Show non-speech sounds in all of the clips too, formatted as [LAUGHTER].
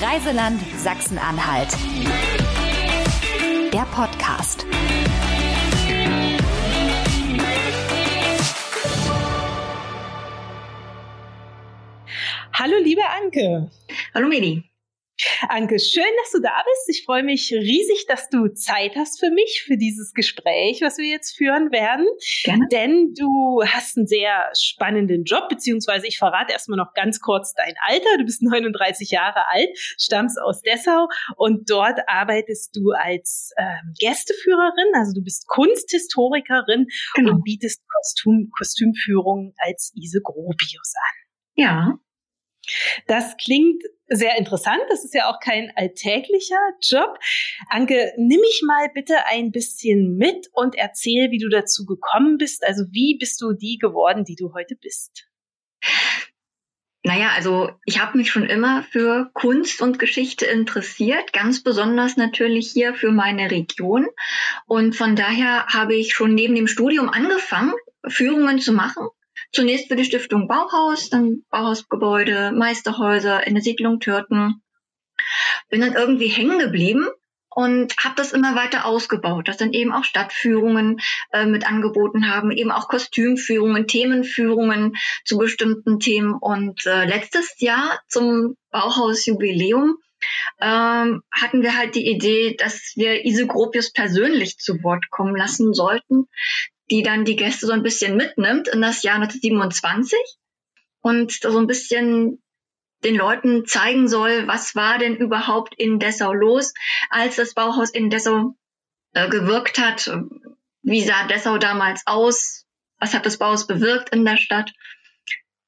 Reiseland Sachsen-Anhalt. Der Podcast. Hallo, liebe Anke. Hallo, Medi. Anke, schön, dass du da bist. Ich freue mich riesig, dass du Zeit hast für mich, für dieses Gespräch, was wir jetzt führen werden. Gerne. Denn du hast einen sehr spannenden Job, beziehungsweise ich verrate erstmal noch ganz kurz dein Alter. Du bist 39 Jahre alt, stammst aus Dessau und dort arbeitest du als ähm, Gästeführerin, also du bist Kunsthistorikerin genau. und bietest Kostüm, Kostümführung als Ise Grobius an. Ja. Das klingt sehr interessant. Das ist ja auch kein alltäglicher Job. Anke, nimm mich mal bitte ein bisschen mit und erzähl, wie du dazu gekommen bist. Also wie bist du die geworden, die du heute bist? Naja, also ich habe mich schon immer für Kunst und Geschichte interessiert, ganz besonders natürlich hier für meine Region. Und von daher habe ich schon neben dem Studium angefangen, Führungen zu machen Zunächst für die Stiftung Bauhaus, dann Bauhausgebäude, Meisterhäuser in der Siedlung Türten. Bin dann irgendwie hängen geblieben und habe das immer weiter ausgebaut, dass dann eben auch Stadtführungen äh, mit angeboten haben, eben auch Kostümführungen, Themenführungen zu bestimmten Themen. Und äh, letztes Jahr zum Bauhausjubiläum ähm, hatten wir halt die Idee, dass wir Ise Gropius persönlich zu Wort kommen lassen sollten die dann die Gäste so ein bisschen mitnimmt in das Jahr 1927 und so ein bisschen den Leuten zeigen soll, was war denn überhaupt in Dessau los, als das Bauhaus in Dessau äh, gewirkt hat. Wie sah Dessau damals aus? Was hat das Bauhaus bewirkt in der Stadt?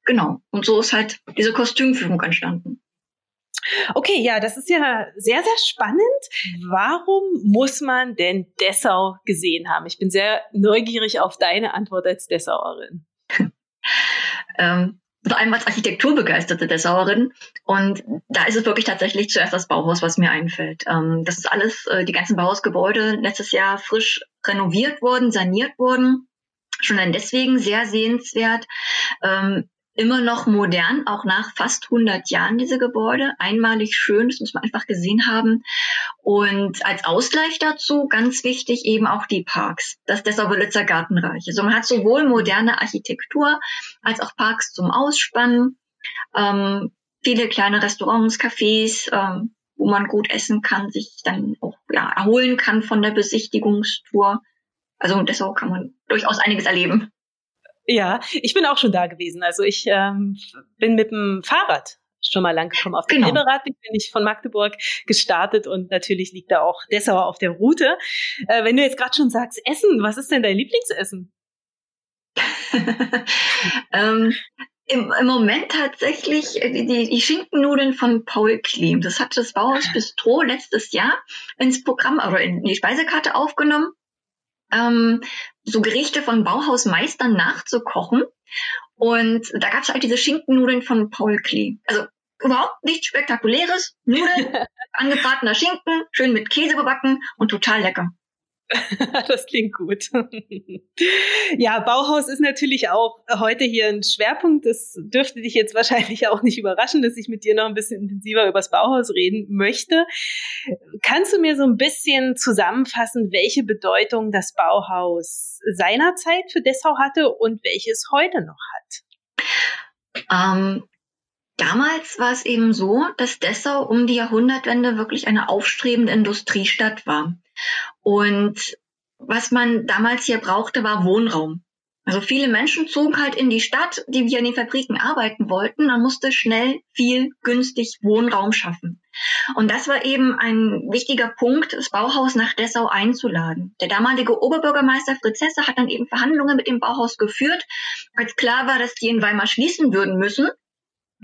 Genau. Und so ist halt diese Kostümführung entstanden. Okay, ja, das ist ja sehr, sehr spannend. Warum muss man denn Dessau gesehen haben? Ich bin sehr neugierig auf deine Antwort als Dessauerin. ähm, vor allem als architekturbegeisterte Dessauerin. Und da ist es wirklich tatsächlich zuerst das Bauhaus, was mir einfällt. Ähm, das ist alles, äh, die ganzen Bauhausgebäude letztes Jahr frisch renoviert worden, saniert worden. Schon dann deswegen sehr sehenswert. Ähm, immer noch modern, auch nach fast 100 Jahren diese Gebäude. Einmalig schön, das muss man einfach gesehen haben. Und als Ausgleich dazu, ganz wichtig, eben auch die Parks, das Dessau-Wölitzer Gartenreich. Also man hat sowohl moderne Architektur als auch Parks zum Ausspannen, ähm, viele kleine Restaurants, Cafés, ähm, wo man gut essen kann, sich dann auch ja, erholen kann von der Besichtigungstour. Also Dessau kann man durchaus einiges erleben. Ja, ich bin auch schon da gewesen. Also ich ähm, bin mit dem Fahrrad schon mal lang gekommen. Auf dem genau. Elberadweg bin ich von Magdeburg gestartet und natürlich liegt da auch Dessau auf der Route. Äh, wenn du jetzt gerade schon sagst, Essen, was ist denn dein Lieblingsessen? [LAUGHS] ähm, im, Im Moment tatsächlich äh, die, die Schinkennudeln von Paul Klim. Das hat das Bauhaus Bistro letztes Jahr ins Programm oder in die Speisekarte aufgenommen ähm, so Gerichte von Bauhausmeistern nachzukochen. Und da gab es halt diese Schinkennudeln von Paul Klee. Also überhaupt nichts Spektakuläres. Nudeln, [LAUGHS] angebratener Schinken, schön mit Käse bebacken und total lecker. [LAUGHS] das klingt gut. ja, Bauhaus ist natürlich auch heute hier ein Schwerpunkt. Das dürfte dich jetzt wahrscheinlich auch nicht überraschen, dass ich mit dir noch ein bisschen intensiver über das Bauhaus reden möchte. Kannst du mir so ein bisschen zusammenfassen, welche Bedeutung das Bauhaus seinerzeit für Dessau hatte und welche es heute noch hat? Ähm, Damals war es eben so, dass Dessau um die Jahrhundertwende wirklich eine aufstrebende Industriestadt war. Und was man damals hier brauchte, war Wohnraum. Also viele Menschen zogen halt in die Stadt, die hier in den Fabriken arbeiten wollten. Man musste schnell, viel, günstig Wohnraum schaffen. Und das war eben ein wichtiger Punkt, das Bauhaus nach Dessau einzuladen. Der damalige Oberbürgermeister Fritz Hesse hat dann eben Verhandlungen mit dem Bauhaus geführt, als klar war, dass die in Weimar schließen würden müssen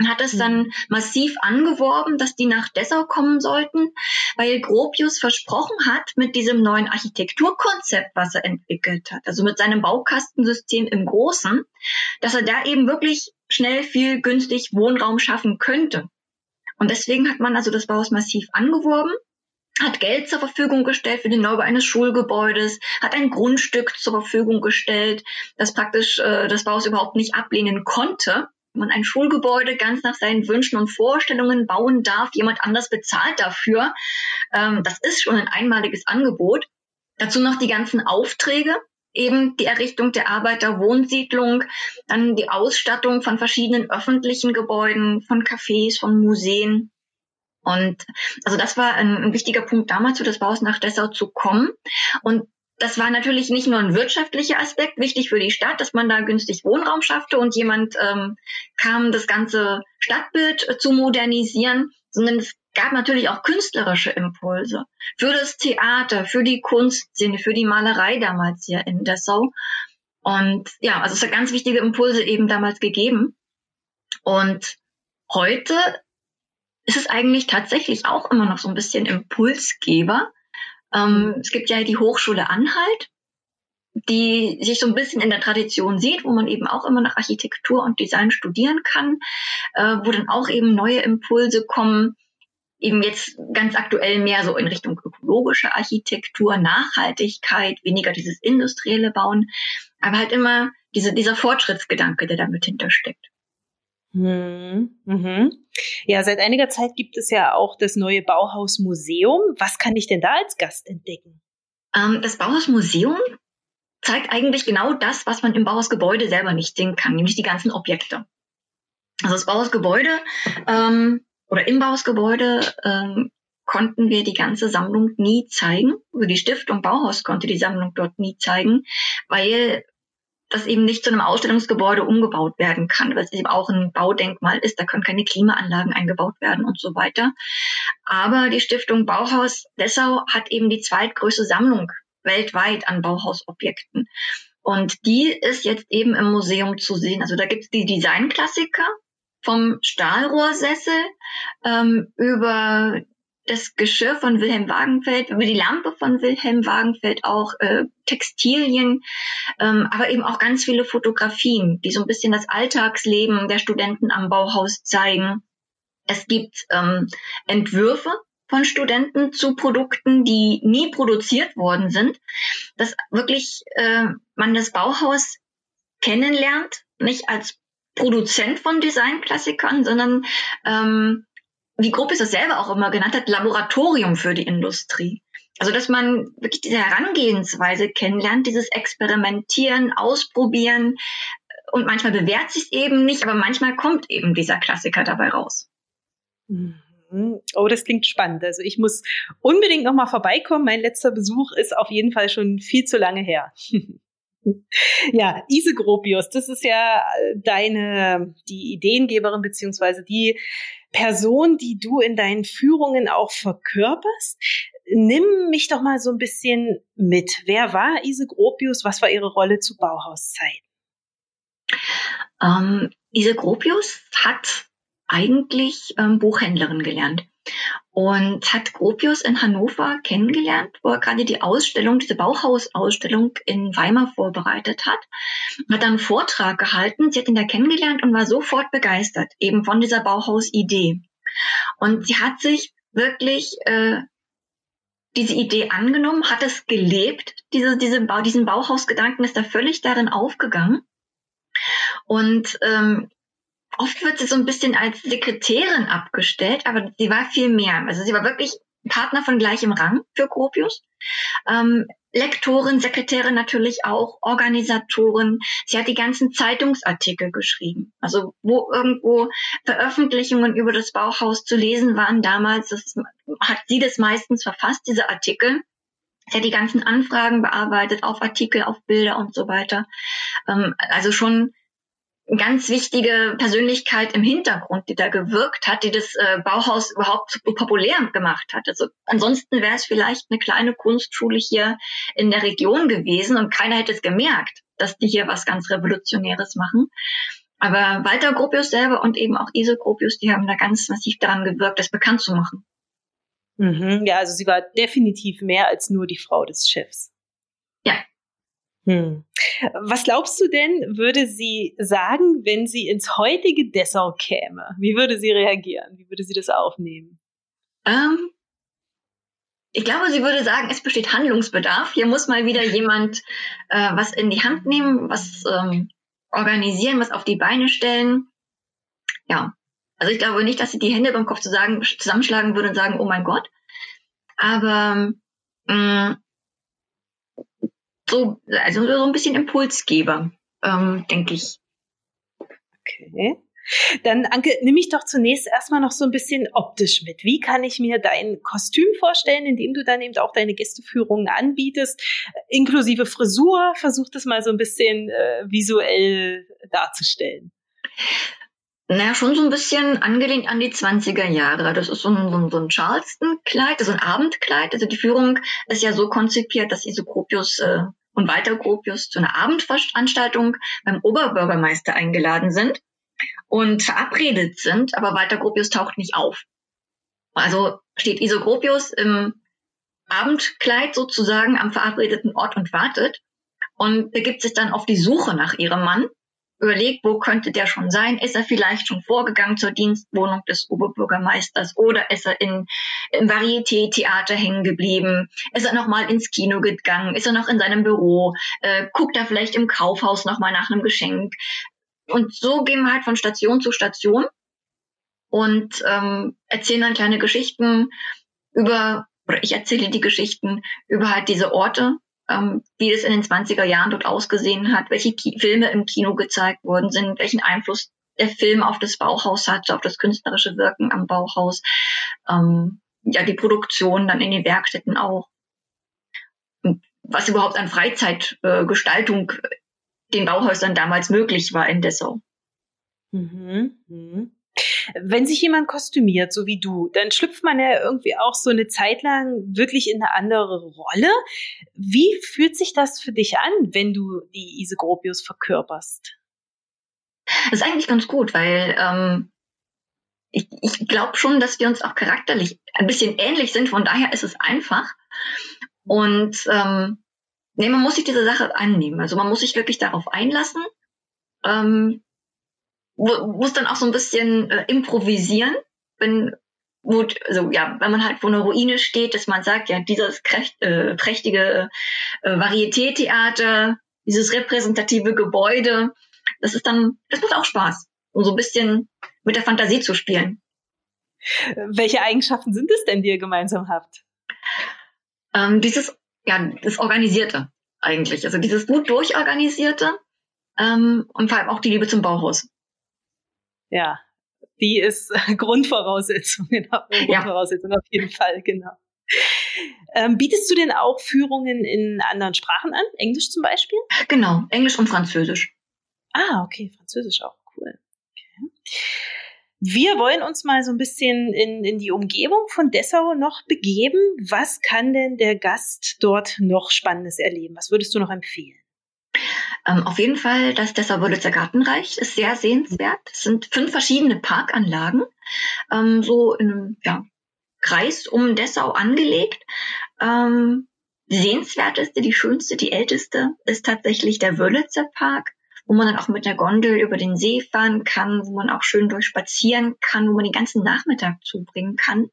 hat es dann mhm. massiv angeworben, dass die nach Dessau kommen sollten, weil Gropius versprochen hat, mit diesem neuen Architekturkonzept, was er entwickelt hat, also mit seinem Baukastensystem im Großen, dass er da eben wirklich schnell viel günstig Wohnraum schaffen könnte. Und deswegen hat man also das Bauhaus massiv angeworben, hat Geld zur Verfügung gestellt für den Neubau eines Schulgebäudes, hat ein Grundstück zur Verfügung gestellt, das praktisch äh, das Bauhaus überhaupt nicht ablehnen konnte man ein Schulgebäude ganz nach seinen Wünschen und Vorstellungen bauen darf, jemand anders bezahlt dafür. Ähm, das ist schon ein einmaliges Angebot. Dazu noch die ganzen Aufträge, eben die Errichtung der Arbeiterwohnsiedlung, dann die Ausstattung von verschiedenen öffentlichen Gebäuden, von Cafés, von Museen. Und also das war ein, ein wichtiger Punkt damals, zu des Baus nach Dessau zu kommen. Und das war natürlich nicht nur ein wirtschaftlicher Aspekt, wichtig für die Stadt, dass man da günstig Wohnraum schaffte und jemand ähm, kam, das ganze Stadtbild äh, zu modernisieren, sondern es gab natürlich auch künstlerische Impulse für das Theater, für die Kunstszene, für die Malerei damals hier in Dessau. Und ja, also es hat ganz wichtige Impulse eben damals gegeben. Und heute ist es eigentlich tatsächlich auch immer noch so ein bisschen Impulsgeber. Ähm, es gibt ja die Hochschule Anhalt, die sich so ein bisschen in der Tradition sieht, wo man eben auch immer nach Architektur und Design studieren kann, äh, wo dann auch eben neue Impulse kommen, eben jetzt ganz aktuell mehr so in Richtung ökologische Architektur, Nachhaltigkeit, weniger dieses industrielle Bauen, aber halt immer diese, dieser Fortschrittsgedanke, der damit hintersteckt. Hm, mhm. Ja, seit einiger Zeit gibt es ja auch das neue Bauhausmuseum. Was kann ich denn da als Gast entdecken? Ähm, das Bauhausmuseum zeigt eigentlich genau das, was man im Bauhausgebäude selber nicht sehen kann, nämlich die ganzen Objekte. Also das Bauhausgebäude ähm, oder im Bauhausgebäude ähm, konnten wir die ganze Sammlung nie zeigen. Über die Stiftung Bauhaus konnte die Sammlung dort nie zeigen, weil das eben nicht zu einem Ausstellungsgebäude umgebaut werden kann, weil es eben auch ein Baudenkmal ist, da können keine Klimaanlagen eingebaut werden und so weiter. Aber die Stiftung Bauhaus Dessau hat eben die zweitgrößte Sammlung weltweit an Bauhausobjekten. Und die ist jetzt eben im Museum zu sehen. Also da gibt es die Designklassiker vom Stahlrohrsessel ähm, über das Geschirr von Wilhelm Wagenfeld, über die Lampe von Wilhelm Wagenfeld auch äh, Textilien, ähm, aber eben auch ganz viele Fotografien, die so ein bisschen das Alltagsleben der Studenten am Bauhaus zeigen. Es gibt ähm, Entwürfe von Studenten zu Produkten, die nie produziert worden sind, dass wirklich äh, man das Bauhaus kennenlernt, nicht als Produzent von Designklassikern, sondern ähm, wie Gropius das selber auch immer genannt hat, Laboratorium für die Industrie. Also dass man wirklich diese Herangehensweise kennenlernt, dieses Experimentieren, Ausprobieren und manchmal bewährt sich eben nicht, aber manchmal kommt eben dieser Klassiker dabei raus. Mhm. Oh, das klingt spannend. Also ich muss unbedingt noch mal vorbeikommen. Mein letzter Besuch ist auf jeden Fall schon viel zu lange her. [LAUGHS] Ja, Ise Gropius, das ist ja äh, deine, die Ideengeberin beziehungsweise die Person, die du in deinen Führungen auch verkörperst. Nimm mich doch mal so ein bisschen mit. Wer war Ise Gropius? Was war ihre Rolle zu Bauhauszeiten? Ähm, Ise Gropius hat eigentlich ähm, Buchhändlerin gelernt und hat Gropius in Hannover kennengelernt, wo er gerade die Ausstellung, diese Bauhausausstellung in Weimar vorbereitet hat. Hat dann einen Vortrag gehalten, sie hat ihn da kennengelernt und war sofort begeistert, eben von dieser Bauhausidee. Und sie hat sich wirklich äh, diese Idee angenommen, hat es gelebt, diese, diese Bau, diesen Bauhausgedanken ist da völlig darin aufgegangen. Und ähm, oft wird sie so ein bisschen als Sekretärin abgestellt, aber sie war viel mehr. Also sie war wirklich Partner von gleichem Rang für Gropius. Ähm, Lektorin, Sekretärin natürlich auch, Organisatorin. Sie hat die ganzen Zeitungsartikel geschrieben. Also wo irgendwo Veröffentlichungen über das Bauhaus zu lesen waren damals, das hat sie das meistens verfasst, diese Artikel. Sie hat die ganzen Anfragen bearbeitet, auf Artikel, auf Bilder und so weiter. Ähm, also schon ganz wichtige Persönlichkeit im Hintergrund, die da gewirkt hat, die das äh, Bauhaus überhaupt populär gemacht hat. Also ansonsten wäre es vielleicht eine kleine Kunstschule hier in der Region gewesen und keiner hätte es gemerkt, dass die hier was ganz Revolutionäres machen. Aber Walter Gropius selber und eben auch Ise Gropius, die haben da ganz massiv daran gewirkt, das bekannt zu machen. Mhm, ja, also sie war definitiv mehr als nur die Frau des Chefs. Ja, hm. Was glaubst du denn, würde sie sagen, wenn sie ins heutige Dessau käme? Wie würde sie reagieren? Wie würde sie das aufnehmen? Ähm, ich glaube, sie würde sagen, es besteht Handlungsbedarf. Hier muss mal wieder jemand äh, was in die Hand nehmen, was ähm, organisieren, was auf die Beine stellen. ja, also ich glaube nicht, dass sie die Hände beim Kopf zu sagen, zusammenschlagen würde und sagen, oh mein Gott. Aber mh, mm, so, also so ein bisschen Impulsgeber, ähm, denke ich. Okay. Dann, Anke, nimm mich doch zunächst erstmal noch so ein bisschen optisch mit. Wie kann ich mir dein Kostüm vorstellen, in dem du dann eben auch deine Gästeführungen anbietest, inklusive Frisur? Versuch das mal so ein bisschen äh, visuell darzustellen. Naja, schon so ein bisschen angelehnt an die 20er Jahre. Das ist so ein, so ein, so ein Charleston-Kleid, also ein Abendkleid. Also die Führung ist ja so konzipiert, dass Isogropius äh, und Walter Gropius zu einer Abendveranstaltung beim Oberbürgermeister eingeladen sind und verabredet sind, aber Walter Gropius taucht nicht auf. Also steht Isogropius im Abendkleid sozusagen am verabredeten Ort und wartet und begibt sich dann auf die Suche nach ihrem Mann, überlegt, wo könnte der schon sein? Ist er vielleicht schon vorgegangen zur Dienstwohnung des Oberbürgermeisters oder ist er in, im Varieté-Theater hängen geblieben? Ist er nochmal ins Kino gegangen? Ist er noch in seinem Büro? Äh, guckt er vielleicht im Kaufhaus nochmal nach einem Geschenk? Und so gehen wir halt von Station zu Station und ähm, erzählen dann kleine Geschichten über, oder ich erzähle die Geschichten über halt diese Orte, ähm, wie es in den 20er Jahren dort ausgesehen hat, welche Ki Filme im Kino gezeigt worden sind, welchen Einfluss der Film auf das Bauhaus hatte, auf das künstlerische Wirken am Bauhaus, ähm, ja, die Produktion dann in den Werkstätten auch. Was überhaupt an Freizeitgestaltung äh, den Bauhäusern damals möglich war in Dessau. Mhm. Mhm. Wenn sich jemand kostümiert, so wie du, dann schlüpft man ja irgendwie auch so eine Zeit lang wirklich in eine andere Rolle. Wie fühlt sich das für dich an, wenn du die Ise Gropius verkörperst? Das ist eigentlich ganz gut, weil ähm, ich, ich glaube schon, dass wir uns auch charakterlich ein bisschen ähnlich sind. Von daher ist es einfach. Und ähm, Nee, man muss sich diese Sache annehmen. Also man muss sich wirklich darauf einlassen. Ähm, muss dann auch so ein bisschen äh, improvisieren, wenn gut, also ja, wenn man halt vor einer Ruine steht, dass man sagt, ja, dieses krächt, äh, prächtige äh, Varieté-Theater, dieses repräsentative Gebäude, das ist dann, das macht auch Spaß, um so ein bisschen mit der Fantasie zu spielen. Welche Eigenschaften sind es denn, die ihr gemeinsam habt? Ähm, dieses ja, das Organisierte eigentlich. Also dieses gut durchorganisierte ähm, und vor allem auch die Liebe zum Bauhaus. Ja, die ist [LAUGHS] Grundvoraussetzung, genau. Grundvoraussetzung ja. auf jeden Fall, genau. Ähm, bietest du denn auch Führungen in anderen Sprachen an? Englisch zum Beispiel? Genau, Englisch und Französisch. Ah, okay, Französisch auch cool. Okay. Wir wollen uns mal so ein bisschen in, in die Umgebung von Dessau noch begeben. Was kann denn der Gast dort noch Spannendes erleben? Was würdest du noch empfehlen? Ähm, auf jeden Fall das Dessau-Wörlitzer Gartenreich ist sehr sehenswert. Es sind fünf verschiedene Parkanlagen, ähm, so in einem ja, Kreis um Dessau angelegt. Ähm, die sehenswerteste, die schönste, die älteste ist tatsächlich der Wörlitzer Park wo man dann auch mit der Gondel über den See fahren kann, wo man auch schön durchspazieren kann, wo man den ganzen Nachmittag zubringen kann.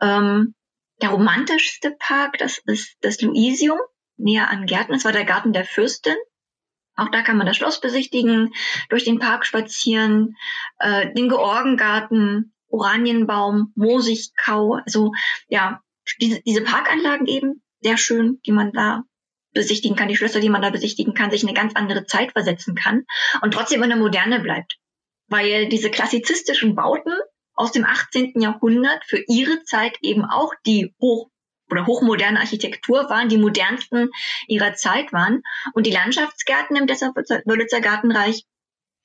Ähm, der romantischste Park, das ist das Luisium, näher an Gärten. Das war der Garten der Fürstin. Auch da kann man das Schloss besichtigen, durch den Park spazieren, äh, den Georgengarten, Oranienbaum, Moosigkau. Also ja, diese, diese Parkanlagen eben sehr schön, die man da besichtigen kann, die Schlösser, die man da besichtigen kann, sich in eine ganz andere Zeit versetzen kann und trotzdem in der Moderne bleibt. Weil diese klassizistischen Bauten aus dem 18. Jahrhundert für ihre Zeit eben auch die hoch oder hochmoderne Architektur waren, die modernsten ihrer Zeit waren. Und die Landschaftsgärten im Dessau-Wörlitzer Gartenreich,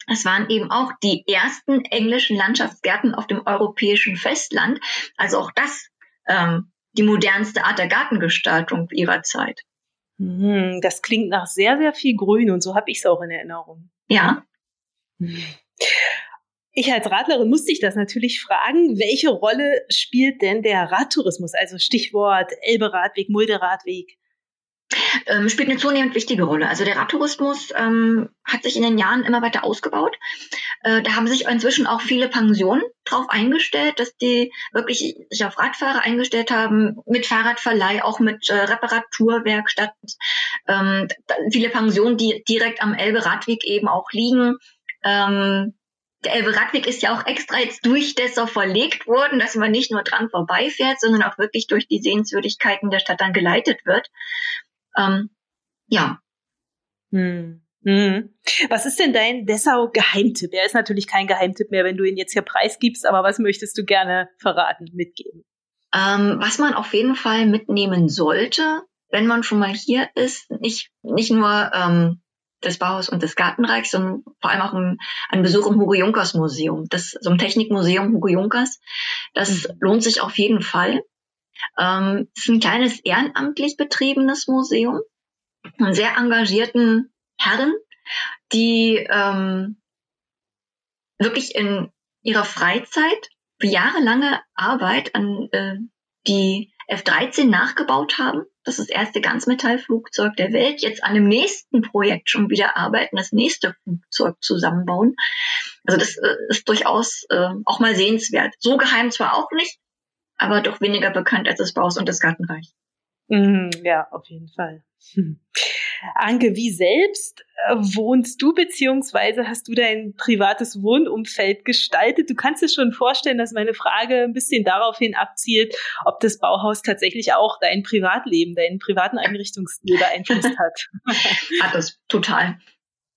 das waren eben auch die ersten englischen Landschaftsgärten auf dem europäischen Festland. Also auch das ähm, die modernste Art der Gartengestaltung ihrer Zeit. Hm, das klingt nach sehr, sehr viel Grün und so habe ich es auch in Erinnerung. Ja. Ich als Radlerin musste ich das natürlich fragen, welche Rolle spielt denn der Radtourismus? Also Stichwort Elbe-Radweg, Mulde-Radweg ähm, spielt eine zunehmend wichtige Rolle. Also der Radtourismus ähm, hat sich in den Jahren immer weiter ausgebaut. Äh, da haben sich inzwischen auch viele Pensionen drauf eingestellt, dass die wirklich sich auf Radfahrer eingestellt haben, mit Fahrradverleih, auch mit äh, Reparaturwerkstatt. Ähm, viele Pensionen, die direkt am Elbe-Radweg eben auch liegen. Ähm, der Elbe Radweg ist ja auch extra jetzt durch Dessau verlegt worden, dass man nicht nur dran vorbeifährt, sondern auch wirklich durch die Sehenswürdigkeiten der Stadt dann geleitet wird. Ähm, ja. Hm. Hm. Was ist denn dein Dessau-Geheimtipp? Er ist natürlich kein Geheimtipp mehr, wenn du ihn jetzt hier preisgibst, aber was möchtest du gerne verraten, mitgeben? Ähm, was man auf jeden Fall mitnehmen sollte, wenn man schon mal hier ist, nicht, nicht nur ähm, des Bauhaus und des Gartenreichs, sondern vor allem auch ein, ein Besuch im Hugo Junkers Museum, das, so ein Technikmuseum Hugo Junkers. Das mhm. lohnt sich auf jeden Fall. Ähm, es ist ein kleines ehrenamtlich betriebenes Museum, einen sehr engagierten Herren, die ähm, wirklich in ihrer Freizeit für jahrelange Arbeit an äh, die F-13 nachgebaut haben das ist das erste Ganzmetallflugzeug der Welt, jetzt an dem nächsten Projekt schon wieder arbeiten, das nächste Flugzeug zusammenbauen. Also das äh, ist durchaus äh, auch mal sehenswert. So geheim zwar auch nicht, aber doch weniger bekannt als das Baus und das Gartenreich. Mhm, ja, auf jeden Fall. Hm. [LAUGHS] Anke, wie selbst äh, wohnst du beziehungsweise hast du dein privates Wohnumfeld gestaltet? Du kannst dir schon vorstellen, dass meine Frage ein bisschen daraufhin abzielt, ob das Bauhaus tatsächlich auch dein Privatleben, deinen privaten Einrichtungsstil beeinflusst [LAUGHS] hat. Hat es total.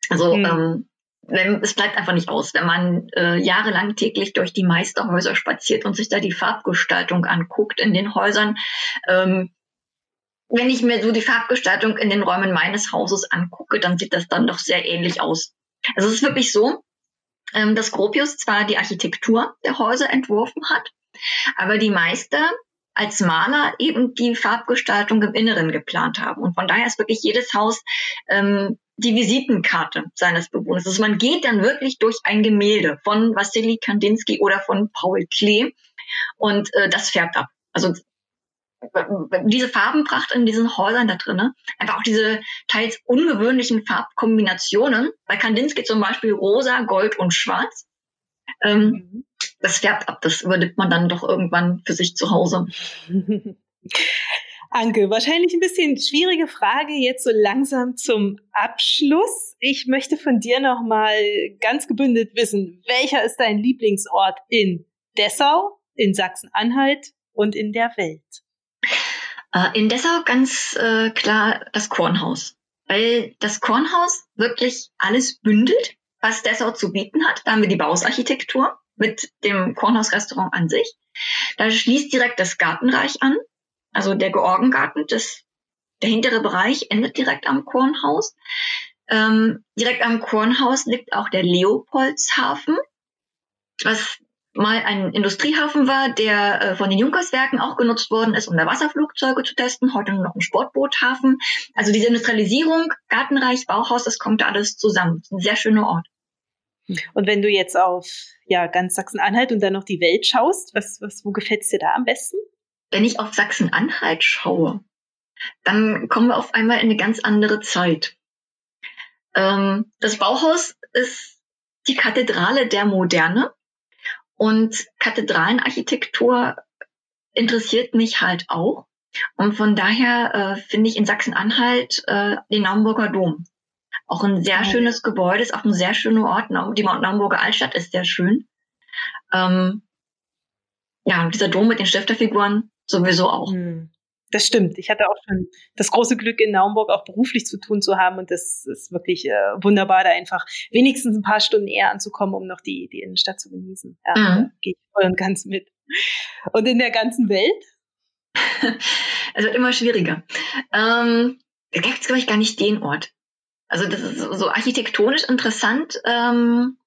Also hm. ähm, wenn, es bleibt einfach nicht aus, wenn man äh, jahrelang täglich durch die Meisterhäuser spaziert und sich da die Farbgestaltung anguckt in den Häusern. Ähm, wenn ich mir so die Farbgestaltung in den Räumen meines Hauses angucke, dann sieht das dann doch sehr ähnlich aus. Also es ist wirklich so, ähm, dass Gropius zwar die Architektur der Häuser entworfen hat, aber die Meister als Maler eben die Farbgestaltung im Inneren geplant haben. Und von daher ist wirklich jedes Haus ähm, die Visitenkarte seines Bewohners. Also man geht dann wirklich durch ein Gemälde von Wassily Kandinsky oder von Paul Klee und äh, das färbt ab. Also diese Farbenpracht in diesen Häusern da drinnen, einfach auch diese teils ungewöhnlichen Farbkombinationen. Bei Kandinsky zum Beispiel rosa, gold und schwarz. Ähm, mhm. Das färbt ab, das überlebt man dann doch irgendwann für sich zu Hause. [LAUGHS] Anke, wahrscheinlich ein bisschen schwierige Frage jetzt so langsam zum Abschluss. Ich möchte von dir noch mal ganz gebündelt wissen, welcher ist dein Lieblingsort in Dessau, in Sachsen-Anhalt und in der Welt? Äh, in Dessau ganz äh, klar das Kornhaus, weil das Kornhaus wirklich alles bündelt, was Dessau zu bieten hat. Da haben wir die Bausarchitektur mit dem Kornhausrestaurant an sich. Da schließt direkt das Gartenreich an, also der Georgengarten, das, der hintere Bereich endet direkt am Kornhaus. Ähm, direkt am Kornhaus liegt auch der Leopoldshafen, was mal ein Industriehafen war, der äh, von den Junkerswerken auch genutzt worden ist, um da Wasserflugzeuge zu testen, heute nur noch ein Sportboothafen. Also diese Industrialisierung, Gartenreich, Bauhaus, das kommt da alles zusammen. Ein sehr schöner Ort. Und wenn du jetzt auf ja ganz Sachsen-Anhalt und dann noch die Welt schaust, was, was, wo gefällt's dir da am besten? Wenn ich auf Sachsen-Anhalt schaue, dann kommen wir auf einmal in eine ganz andere Zeit. Ähm, das Bauhaus ist die Kathedrale der Moderne und Kathedralenarchitektur interessiert mich halt auch. Und von daher äh, finde ich in Sachsen-Anhalt äh, den Naumburger Dom. Auch ein sehr okay. schönes Gebäude, ist auch ein sehr schöner Ort. Die Naumburger Altstadt ist sehr schön. Ähm, ja, und dieser Dom mit den Stifterfiguren sowieso auch. Hm. Das stimmt. Ich hatte auch schon das große Glück, in Naumburg auch beruflich zu tun zu haben. Und das ist wirklich äh, wunderbar, da einfach wenigstens ein paar Stunden eher anzukommen, um noch die, die Innenstadt zu genießen. Ja, mhm. gehe ich voll und ganz mit. Und in der ganzen Welt? es [LAUGHS] wird immer schwieriger. Ähm, da gibt es, glaube ich, gar nicht den Ort. Also das ist so architektonisch interessant, ähm,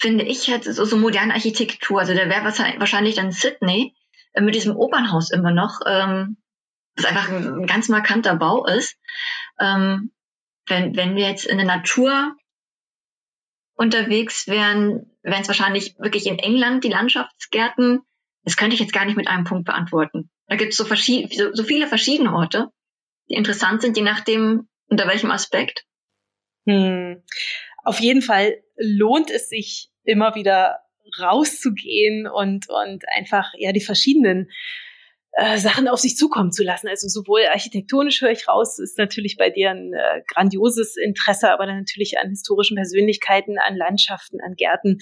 finde ich, halt so, so moderne Architektur. Also da wäre wahrscheinlich dann Sydney mit diesem Opernhaus immer noch, ähm, das einfach ein, ganz markanter Bau ist. Ähm, wenn, wenn wir jetzt in der Natur unterwegs wären, wären es wahrscheinlich wirklich in England die Landschaftsgärten. Das könnte ich jetzt gar nicht mit einem Punkt beantworten. Da gibt es so, so, so viele verschiedene Orte, die interessant sind, je nachdem, unter welchem Aspekt. Hm. Auf jeden Fall lohnt es sich immer wieder rauszugehen und, und einfach ja die verschiedenen äh, Sachen auf sich zukommen zu lassen. Also sowohl architektonisch höre ich raus, ist natürlich bei dir ein äh, grandioses Interesse, aber dann natürlich an historischen Persönlichkeiten, an Landschaften, an Gärten.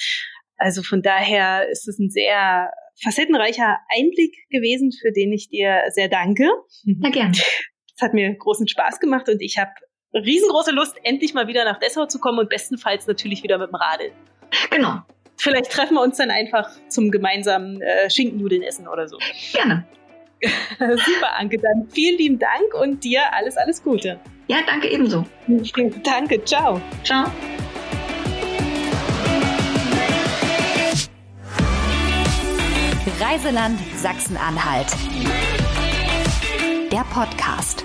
Also von daher ist es ein sehr facettenreicher Einblick gewesen, für den ich dir sehr danke. Na gern. Es hat mir großen Spaß gemacht und ich habe riesengroße Lust, endlich mal wieder nach Dessau zu kommen und bestenfalls natürlich wieder mit dem Radl. Genau. Vielleicht treffen wir uns dann einfach zum gemeinsamen äh, Schinkennudeln essen oder so. Gerne. [LAUGHS] Super, Anke. Dann vielen lieben Dank und dir alles, alles Gute. Ja, danke ebenso. Danke, ciao. Ciao. Reiseland Sachsen-Anhalt. Der Podcast.